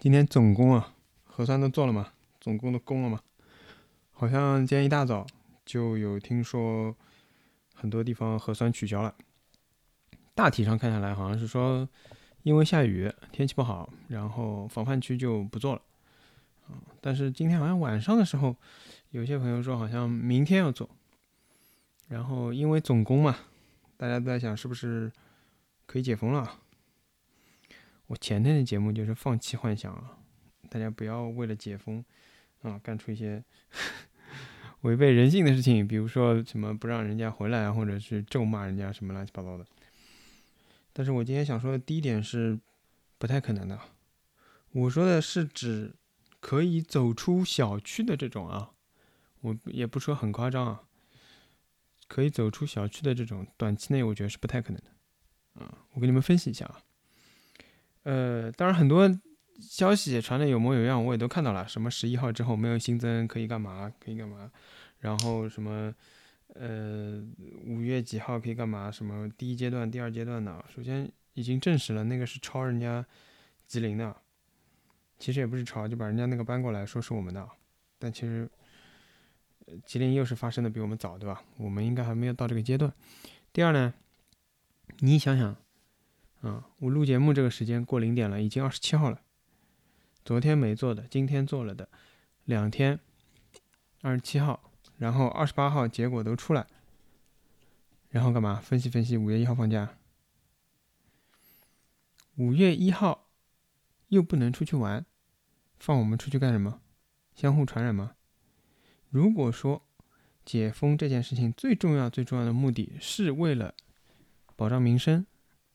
今天总工啊，核酸都做了嘛，总工都攻了嘛。好像今天一大早就有听说，很多地方核酸取消了。大体上看下来，好像是说因为下雨，天气不好，然后防范区就不做了。但是今天好像晚上的时候，有些朋友说好像明天要做。然后因为总工嘛，大家都在想是不是可以解封了。我前天的节目就是放弃幻想啊，大家不要为了解封啊干出一些 违背人性的事情，比如说什么不让人家回来啊，或者是咒骂人家什么乱七八糟的。但是我今天想说的第一点是不太可能的。我说的是指可以走出小区的这种啊，我也不说很夸张啊，可以走出小区的这种，短期内我觉得是不太可能的。啊，我给你们分析一下啊。呃，当然很多消息传的有模有样，我也都看到了。什么十一号之后没有新增可以干嘛？可以干嘛？然后什么呃五月几号可以干嘛？什么第一阶段、第二阶段的？首先已经证实了那个是抄人家吉林的，其实也不是抄，就把人家那个搬过来说是我们的。但其实吉林又是发生的比我们早，对吧？我们应该还没有到这个阶段。第二呢，你想想。啊，我录节目这个时间过零点了，已经二十七号了。昨天没做的，今天做了的，两天，二十七号，然后二十八号结果都出来，然后干嘛？分析分析，五月一号放假，五月一号又不能出去玩，放我们出去干什么？相互传染吗？如果说解封这件事情最重要最重要的目的是为了保障民生。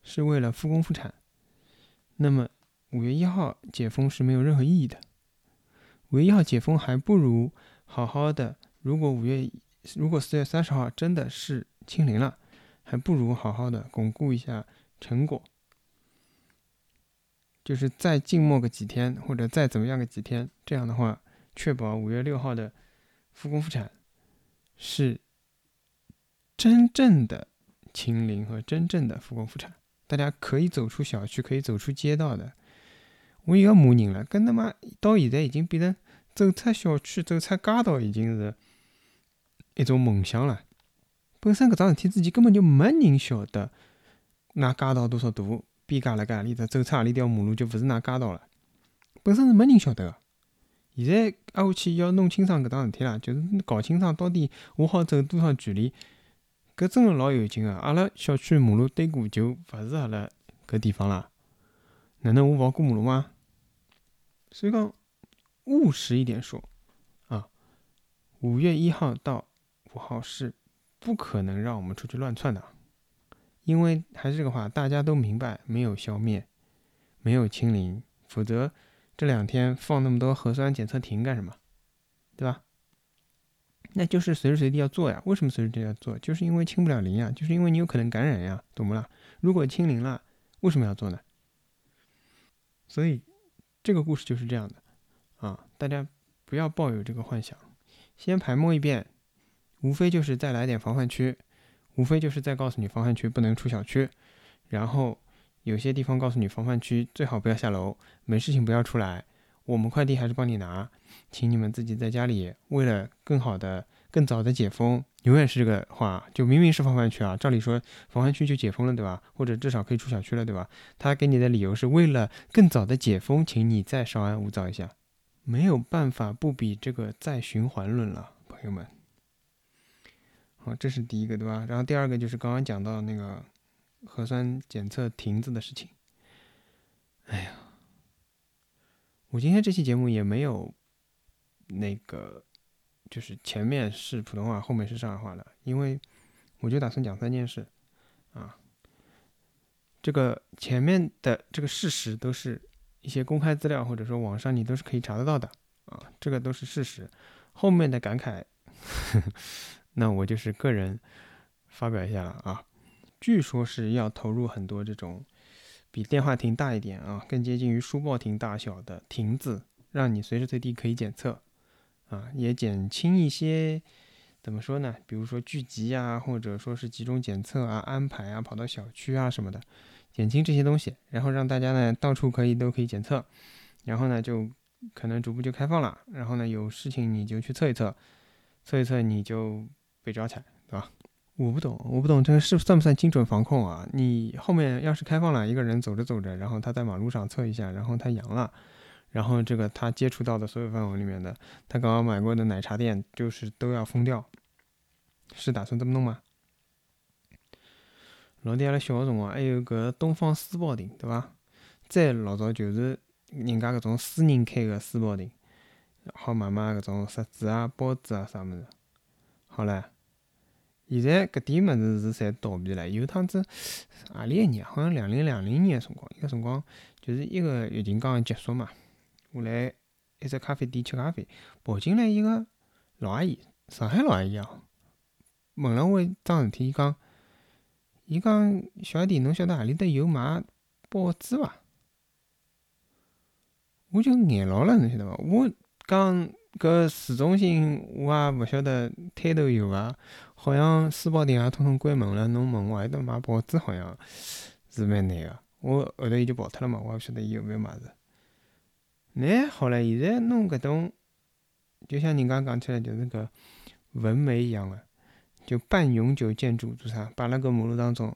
是为了复工复产，那么五月一号解封是没有任何意义的。五月一号解封还不如好好的，如果五月如果四月三十号真的是清零了，还不如好好的巩固一下成果，就是再静默个几天或者再怎么样个几天，这样的话确保五月六号的复工复产是真正的清零和真正的复工复产。大家可以走出小区，可以走出街道的。我又要骂人了，跟他妈到现在已经变成走出小区、走出街道，已经是一种梦想了。本身搿桩事体之前根本就没人晓得，那街道多少大，边界辣盖何里搭，走出何里条马路就勿是那街道了。本身是没人晓得个。现在挨下去要弄清爽搿桩事体了，就是搞清爽到底我好走多少距离。搿真个老有劲个，阿拉小区马路对过就勿是阿拉搿地方啦。哪能我勿好过马路吗？所以讲务实一点说，啊，五月一号到五号是不可能让我们出去乱窜的，因为还是这个话，大家都明白，没有消灭，没有清零，否则这两天放那么多核酸检测亭干什么？对吧？那就是随时随地要做呀，为什么随时随地要做？就是因为清不了零呀，就是因为你有可能感染呀，懂不啦？如果清零了，为什么要做呢？所以这个故事就是这样的啊，大家不要抱有这个幻想，先排摸一遍，无非就是再来点防范区，无非就是再告诉你防范区不能出小区，然后有些地方告诉你防范区最好不要下楼，没事情不要出来。我们快递还是帮你拿，请你们自己在家里。为了更好的、更早的解封，永远是这个话。就明明是防范区啊，照理说防范区就解封了，对吧？或者至少可以出小区了，对吧？他给你的理由是为了更早的解封，请你再稍安勿躁一下。没有办法不比这个再循环论了，朋友们。好，这是第一个，对吧？然后第二个就是刚刚讲到那个核酸检测亭子的事情。哎呀。我今天这期节目也没有那个，就是前面是普通话，后面是上海话的，因为我就打算讲三件事啊。这个前面的这个事实都是一些公开资料，或者说网上你都是可以查得到的啊，这个都是事实。后面的感慨，那我就是个人发表一下了啊。据说是要投入很多这种。比电话亭大一点啊，更接近于书报亭大小的亭子，让你随时随地可以检测，啊，也减轻一些，怎么说呢？比如说聚集啊，或者说是集中检测啊、安排啊、跑到小区啊什么的，减轻这些东西，然后让大家呢到处可以都可以检测，然后呢就可能逐步就开放了，然后呢有事情你就去测一测，测一测你就被抓起来，对吧？我不懂，我不懂这个是算不算精准防控啊？你后面要是开放了，一个人走着走着，然后他在马路上测一下，然后他阳了，然后这个他接触到的所有范围里面的，他刚刚买过的奶茶店就是都要封掉，是打算这么弄吗？老弟阿拉小个辰光还有搿东方书报亭，对伐？再老早就是人家搿种私人开个书报亭，好买买搿种杂志啊、报纸啊啥物事，好唻。现在搿点物事是侪倒闭了。有趟子何里一年？好像两零两零年个辰光，一个辰光就是一个疫情刚刚结束嘛。我来一只咖啡店吃咖啡，跑进来一个老阿姨，上海老阿姨啊，问了我一桩事体，伊讲，伊讲小弟，侬晓得何里搭有卖报纸伐？我就眼牢了，侬晓得伐？我讲搿市中心我也勿晓得摊头有伐？好像书报亭也统统关门了，侬问我还得买报纸，好像是蛮难个。我后头伊就跑脱了嘛，我也勿晓得伊有没有买着。那好了，现在弄搿种，就像人家讲起来，就是搿文眉一样个，就半永久建筑，做啥摆辣搿马路当中。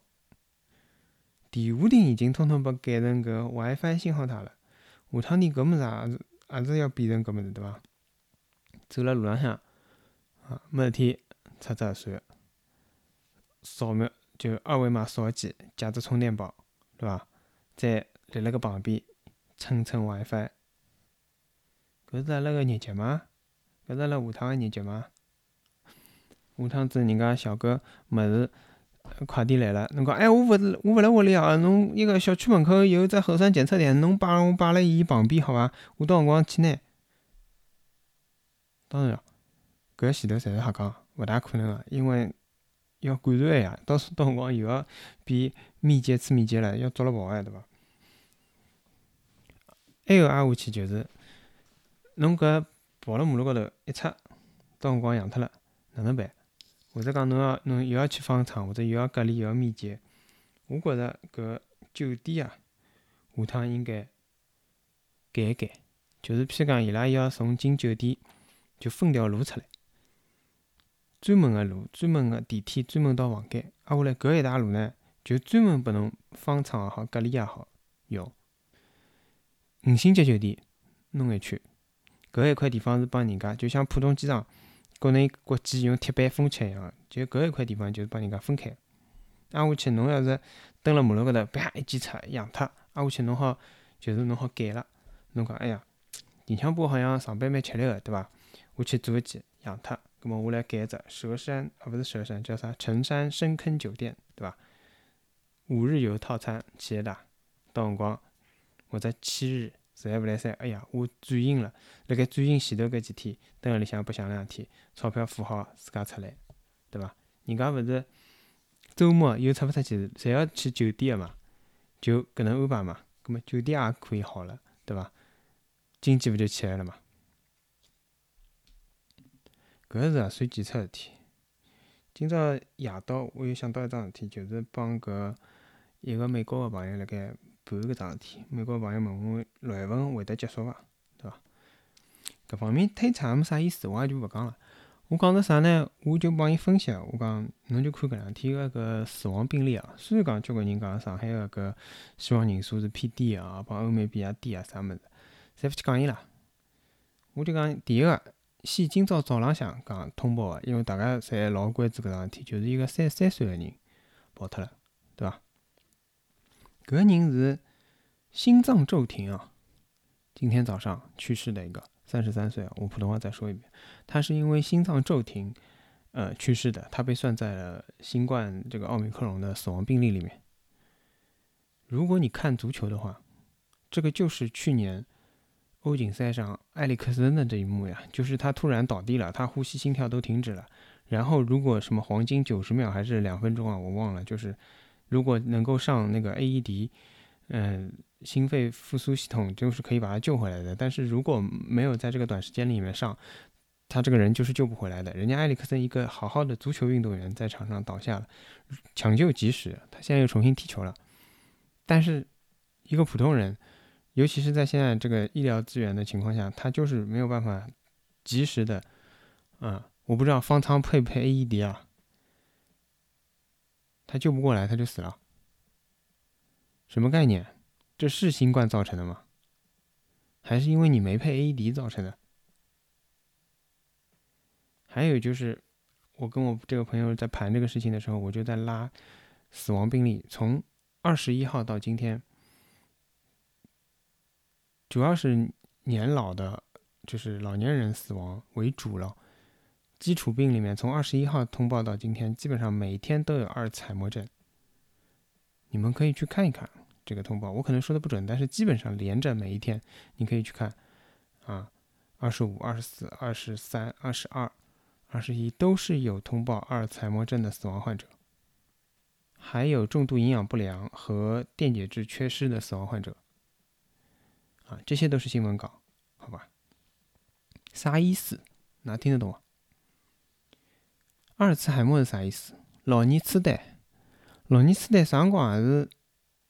电话亭已经统统被改成搿 WiFi 信号塔了，下趟你搿物事也是也是要变成搿物事对伐？走辣路浪向啊，没事体。插只算，扫描就二维码扫一记，夹只充电宝，对伐？再立辣个旁边蹭蹭 WiFi，搿是阿拉个日脚吗？搿是阿拉下趟个日脚吗？下趟子人家小哥物事快递来了，侬讲哎，我勿是我勿辣屋里啊，侬一个小区门口有只核酸检测点，侬摆我摆辣伊旁边好伐？我到辰光去拿。当然了，搿前头侪是瞎讲。勿大可能个，因为要管传呀，到时到辰光又要变密接次密接了，要捉了跑哎，对伐？还有挨下去就是，侬搿跑辣马路高头一擦，到辰光阳脱了，哪能办？或者讲侬要侬又要去方舱，或者又要隔离又要密接，我觉着搿酒店啊，下趟应该改一改，就是譬如讲伊拉要从进酒店就分条路出来。专门个路，专门个电梯，专门到房间。挨下来搿一条路呢，就专门拨侬方舱也好，隔离也好用。五星级酒店弄一圈，搿一块地方是帮人家，就像浦东机场国内国际用铁板封起一样，就搿一块地方就是帮人家分开。挨下去侬要是蹲辣马路高头，啪一记车扬脱，挨下去侬好就是侬好改了。侬讲哎呀，林强波好像上班蛮吃力个，对伐？我去做一记扬脱。咁么我来改只蛇山啊，勿是蛇山，叫啥？城山深坑酒店，对伐？五日游套餐企业的，到辰光或者七日，实在勿来三，哎呀，我转阴了，辣盖转阴前头搿几天，蹲辣里向白相两天，钞票付好自家出来，对伐？人家勿是周末又出勿出去，侪要去酒店个嘛，就搿能安排嘛，咁么酒店也可以好了，对伐？经济勿就起来了嘛？搿是也算检测事体。今朝夜到，我又想到一桩事体，就是帮搿一个美国个朋友辣盖盘搿桩事体。美国个朋友问我六月份会得结束伐？对伐？搿方面推测也没啥意思，我也就勿讲了。我讲着啥呢？我就帮伊分析，我讲侬就看搿两天个搿死亡病例啊。虽然讲交关人讲上海个搿死亡人数是偏低个啊，帮欧美比也低啊，啥物事，侪勿去讲伊拉。我就讲第一个。先今朝早浪向讲通报个，因为大家侪老关注搿桩事体，就是一个三十三岁个人跑脱了，对伐？搿个人是心脏骤停啊，今天早上去世的一个三十三岁啊。我普通话再说一遍，他是因为心脏骤停呃去世的，他被算在了新冠这个奥密克戎的死亡病例里面。如果你看足球的话，这个就是去年。欧锦赛上，埃里克森的这一幕呀，就是他突然倒地了，他呼吸、心跳都停止了。然后，如果什么黄金九十秒还是两分钟啊，我忘了。就是如果能够上那个 AED，嗯，心肺复苏系统，就是可以把他救回来的。但是如果没有在这个短时间里面上，他这个人就是救不回来的。人家埃里克森一个好好的足球运动员在场上倒下了，抢救及时，他现在又重新踢球了。但是一个普通人。尤其是在现在这个医疗资源的情况下，他就是没有办法及时的，啊，我不知道方舱配不配 AED 啊，他救不过来他就死了，什么概念？这是新冠造成的吗？还是因为你没配 AED 造成的？还有就是，我跟我这个朋友在盘这个事情的时候，我就在拉死亡病例，从二十一号到今天。主要是年老的，就是老年人死亡为主了。基础病里面，从二十一号通报到今天，基本上每天都有阿尔茨海默症。你们可以去看一看这个通报，我可能说的不准，但是基本上连着每一天，你可以去看啊，二十五、二十四、二十三、二十二、二十一都是有通报阿尔茨海默症的死亡患者，还有重度营养不良和电解质缺失的死亡患者。啊，这些都是新闻稿，好吧？啥意思？哪听得懂啊？阿尔茨海默是啥意思？老年痴呆，老年痴呆啥辰光也是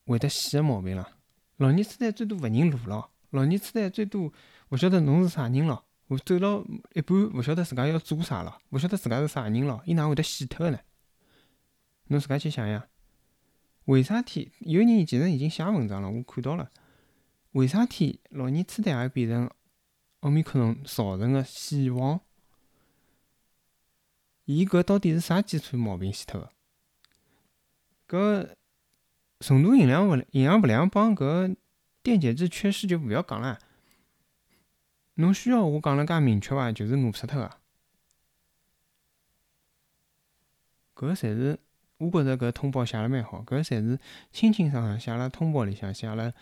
会得死的毛病了。老年痴呆最多勿认路了，老年痴呆最多勿晓得侬是啥人了，我走了一半勿晓得自家要做啥了，勿晓得自家是啥人了，伊哪会得死脱呢？侬自家去想想，为啥体有人其实已经写文章了，我看到了。为啥体老年痴呆也变成奥密克戎造成的死亡？伊搿到底是啥基础毛病死脱个？搿重度营养不营养不良帮搿电解质缺失就勿要讲了。侬需要我讲了介明确伐？就是饿死脱个。搿侪是我觉着搿通报写了蛮好，搿侪是清清爽爽写了通报里向写了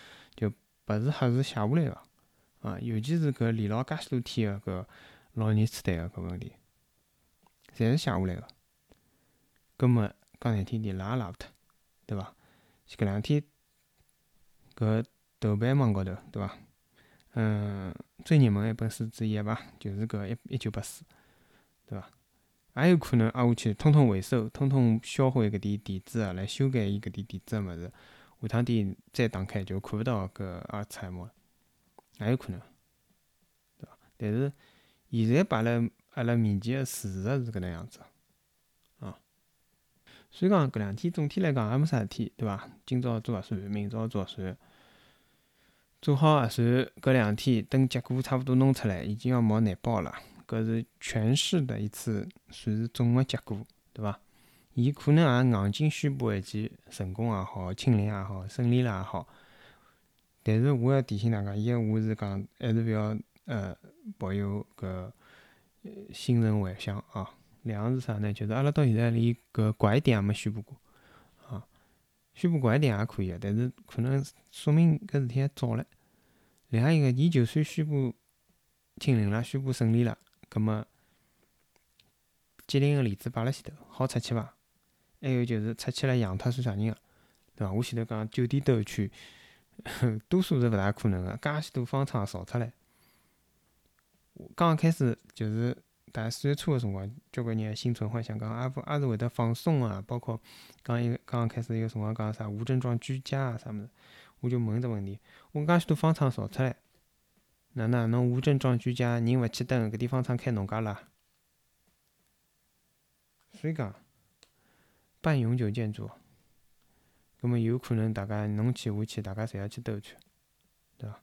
就。不是瞎是写下来个，啊，尤其是搿连牢介许多天个搿老年痴呆个搿问题，侪是写下来个。搿么讲难听点，拉也拉勿脱，对伐？搿两天搿豆瓣网高头，对伐？嗯，最热门一本书之一吧，就是搿一一九八四，对伐？也有可能挨下去，通通回收，通通销毁搿点电子个，来修改伊搿点电子个物事。下趟点再打开就看勿到搿阿尔茨海默，也有可能，对伐？但是现在摆辣阿拉面前个事实是搿能样子，啊，所以讲搿两天总体来讲也没啥事体，对伐？今朝做核酸，明朝做核酸，做好核酸搿两天等结果差勿多弄出来，已经要冒难保了。搿是全市的一次算是总个结果，对伐？伊可能也硬劲宣布一记成功也好，清零也好，胜利了也好。但是我要提醒大家，伊个话是讲，还是勿要呃抱有搿心存幻想啊。两是啥呢？就是阿拉到现在连搿拐点也没宣布过啊。宣布拐点也可以，但是可能说明搿事体还早唻。另外一个，伊就算宣布清零了，宣布胜利了，葛末吉林个例子摆辣前头，好出去伐？还有就是出去了养脱算啥人个，对伐？我前头讲酒店兜一圈，多数是勿大可能个，介许多方舱造出来。刚刚开始就是大概四月初个辰光，交关人心存幻想，讲也不也是会得放松啊。包括刚一刚刚开始一个辰光讲啥无症状居家啊啥物事，我就问只问题：我介许多方舱造出来，哪能侬无症状居家，人勿去等，搿点方舱开侬家啦？所以讲。半永久建筑，葛么有可能大家侬去我去，大家侪要去兜一圈，对伐？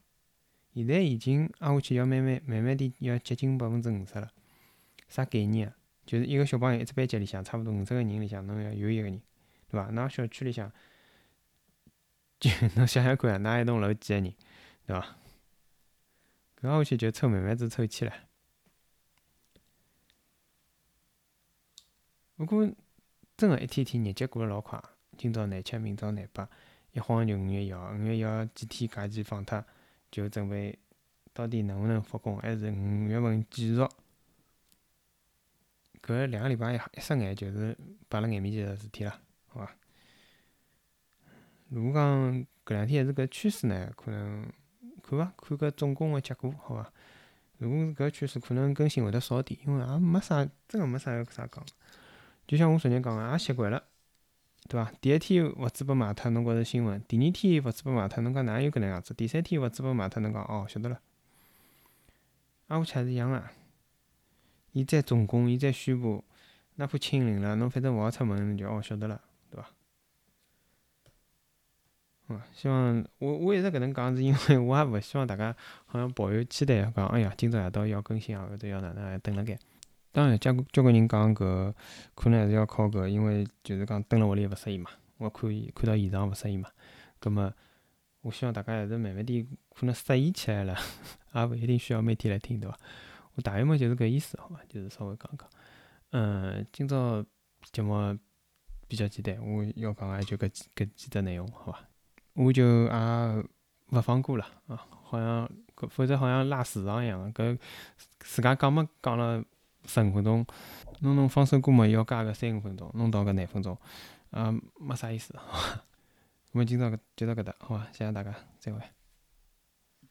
现在已经挨下去要慢慢慢慢点要接近百分之五十了，啥概念啊？就是一个小朋友一只班级里向差勿多五十个人里向，侬要有一个人，对伐？㑚小区里向，就 侬想想看，㑚一栋楼几个人，对伐？搿挨下去就凑慢慢子凑起来。不过。真个一天天日节过了老快，今朝廿七，明朝廿八，一晃就五月一号。五月一号几天假期放脱，就准备到底能勿能复工，还是五月份继续？搿两个礼拜一一眨眼就是摆辣眼面前个事体了，好伐？如果讲搿两天还是搿趋势呢，可能看伐？看搿总共个结果，好伐？如果是搿趋势，可能更新会得少点，因为也没啥，真个没啥要啥讲。就像我昨日讲个，也习惯了，对伐？第一天物资被卖脱，侬觉着新闻；第二天物资被卖脱，侬讲哪有搿能样子？第三天物资被卖脱，侬讲哦，晓得了。挨下去也是一样个，伊再总攻，伊再宣布，哪怕清零了，侬反正勿好出门，侬就哦晓得了，对伐？嗯，希望我我一直搿能讲，是因为我也勿希望大家好像抱有期待，讲哎呀，今朝夜到要更新啊，或者要哪能还等辣盖。当然，交交关人讲搿可能还是要靠搿，因为就是讲蹲辣屋里勿适应嘛，我看看到现场勿适应嘛。葛末我希望大家还是慢慢点，可能适应起来了，也勿一定需要每天来听，对伐？我大约嘛就是搿意思，好伐？就是稍微讲讲。嗯，今朝节目比较简单，我要讲个就搿几搿几只内容，好伐？我就也勿放歌了啊，好像搿否则好像拉时长一样搿自家讲么讲了十五分钟，弄弄放首歌嘛要加个三五分钟，弄到个廿分钟，啊没啥意思，我们今朝就到搿搭，好伐？谢谢大家，再会。